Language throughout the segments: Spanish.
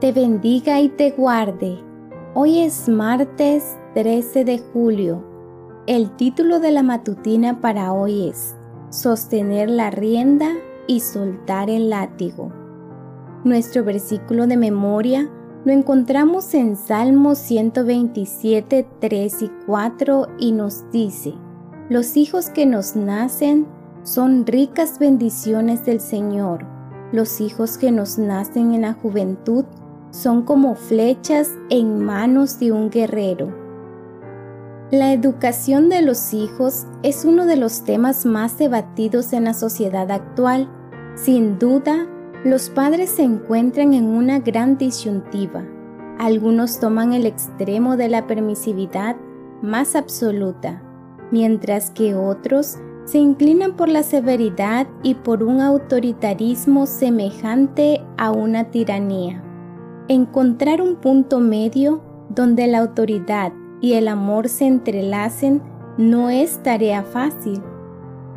te bendiga y te guarde. Hoy es martes 13 de julio. El título de la matutina para hoy es Sostener la rienda y soltar el látigo. Nuestro versículo de memoria lo encontramos en Salmos 127, 3 y 4 y nos dice, Los hijos que nos nacen son ricas bendiciones del Señor. Los hijos que nos nacen en la juventud son como flechas en manos de un guerrero. La educación de los hijos es uno de los temas más debatidos en la sociedad actual. Sin duda, los padres se encuentran en una gran disyuntiva. Algunos toman el extremo de la permisividad más absoluta, mientras que otros se inclinan por la severidad y por un autoritarismo semejante a una tiranía. Encontrar un punto medio donde la autoridad y el amor se entrelacen no es tarea fácil.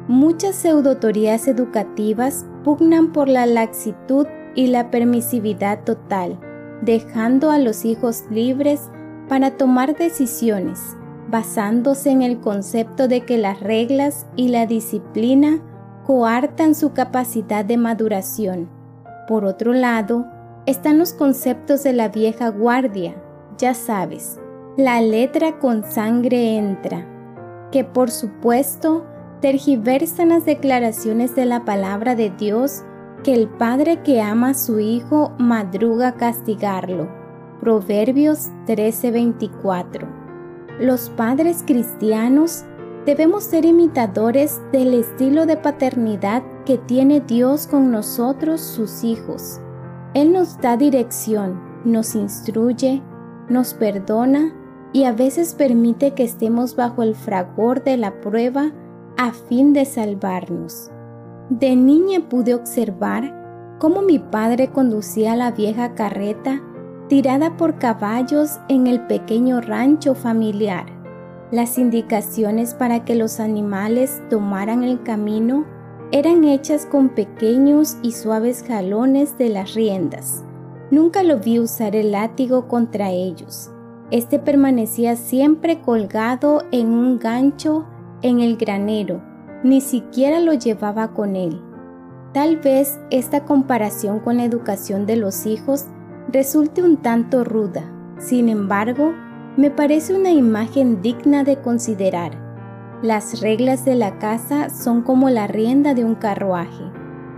Muchas pseudotorías educativas pugnan por la laxitud y la permisividad total, dejando a los hijos libres para tomar decisiones, basándose en el concepto de que las reglas y la disciplina coartan su capacidad de maduración. Por otro lado, están los conceptos de la vieja guardia, ya sabes, la letra con sangre entra, que por supuesto tergiversan las declaraciones de la palabra de Dios que el padre que ama a su hijo madruga a castigarlo. Proverbios 13:24. Los padres cristianos debemos ser imitadores del estilo de paternidad que tiene Dios con nosotros, sus hijos él nos da dirección, nos instruye, nos perdona y a veces permite que estemos bajo el fragor de la prueba a fin de salvarnos. De niña pude observar cómo mi padre conducía la vieja carreta tirada por caballos en el pequeño rancho familiar. Las indicaciones para que los animales tomaran el camino eran hechas con pequeños y suaves jalones de las riendas. Nunca lo vi usar el látigo contra ellos. Este permanecía siempre colgado en un gancho en el granero, ni siquiera lo llevaba con él. Tal vez esta comparación con la educación de los hijos resulte un tanto ruda, sin embargo, me parece una imagen digna de considerar. Las reglas de la casa son como la rienda de un carruaje,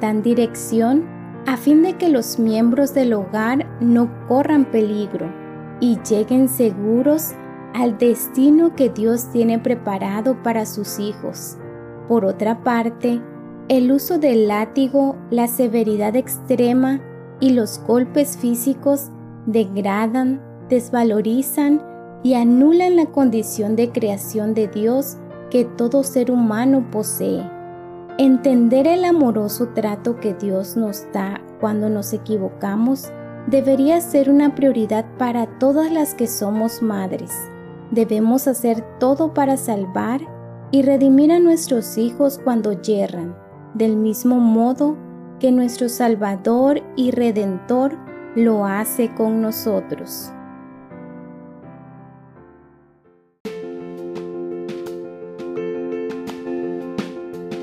dan dirección a fin de que los miembros del hogar no corran peligro y lleguen seguros al destino que Dios tiene preparado para sus hijos. Por otra parte, el uso del látigo, la severidad extrema y los golpes físicos degradan, desvalorizan y anulan la condición de creación de Dios que todo ser humano posee. Entender el amoroso trato que Dios nos da cuando nos equivocamos debería ser una prioridad para todas las que somos madres. Debemos hacer todo para salvar y redimir a nuestros hijos cuando yerran, del mismo modo que nuestro Salvador y Redentor lo hace con nosotros.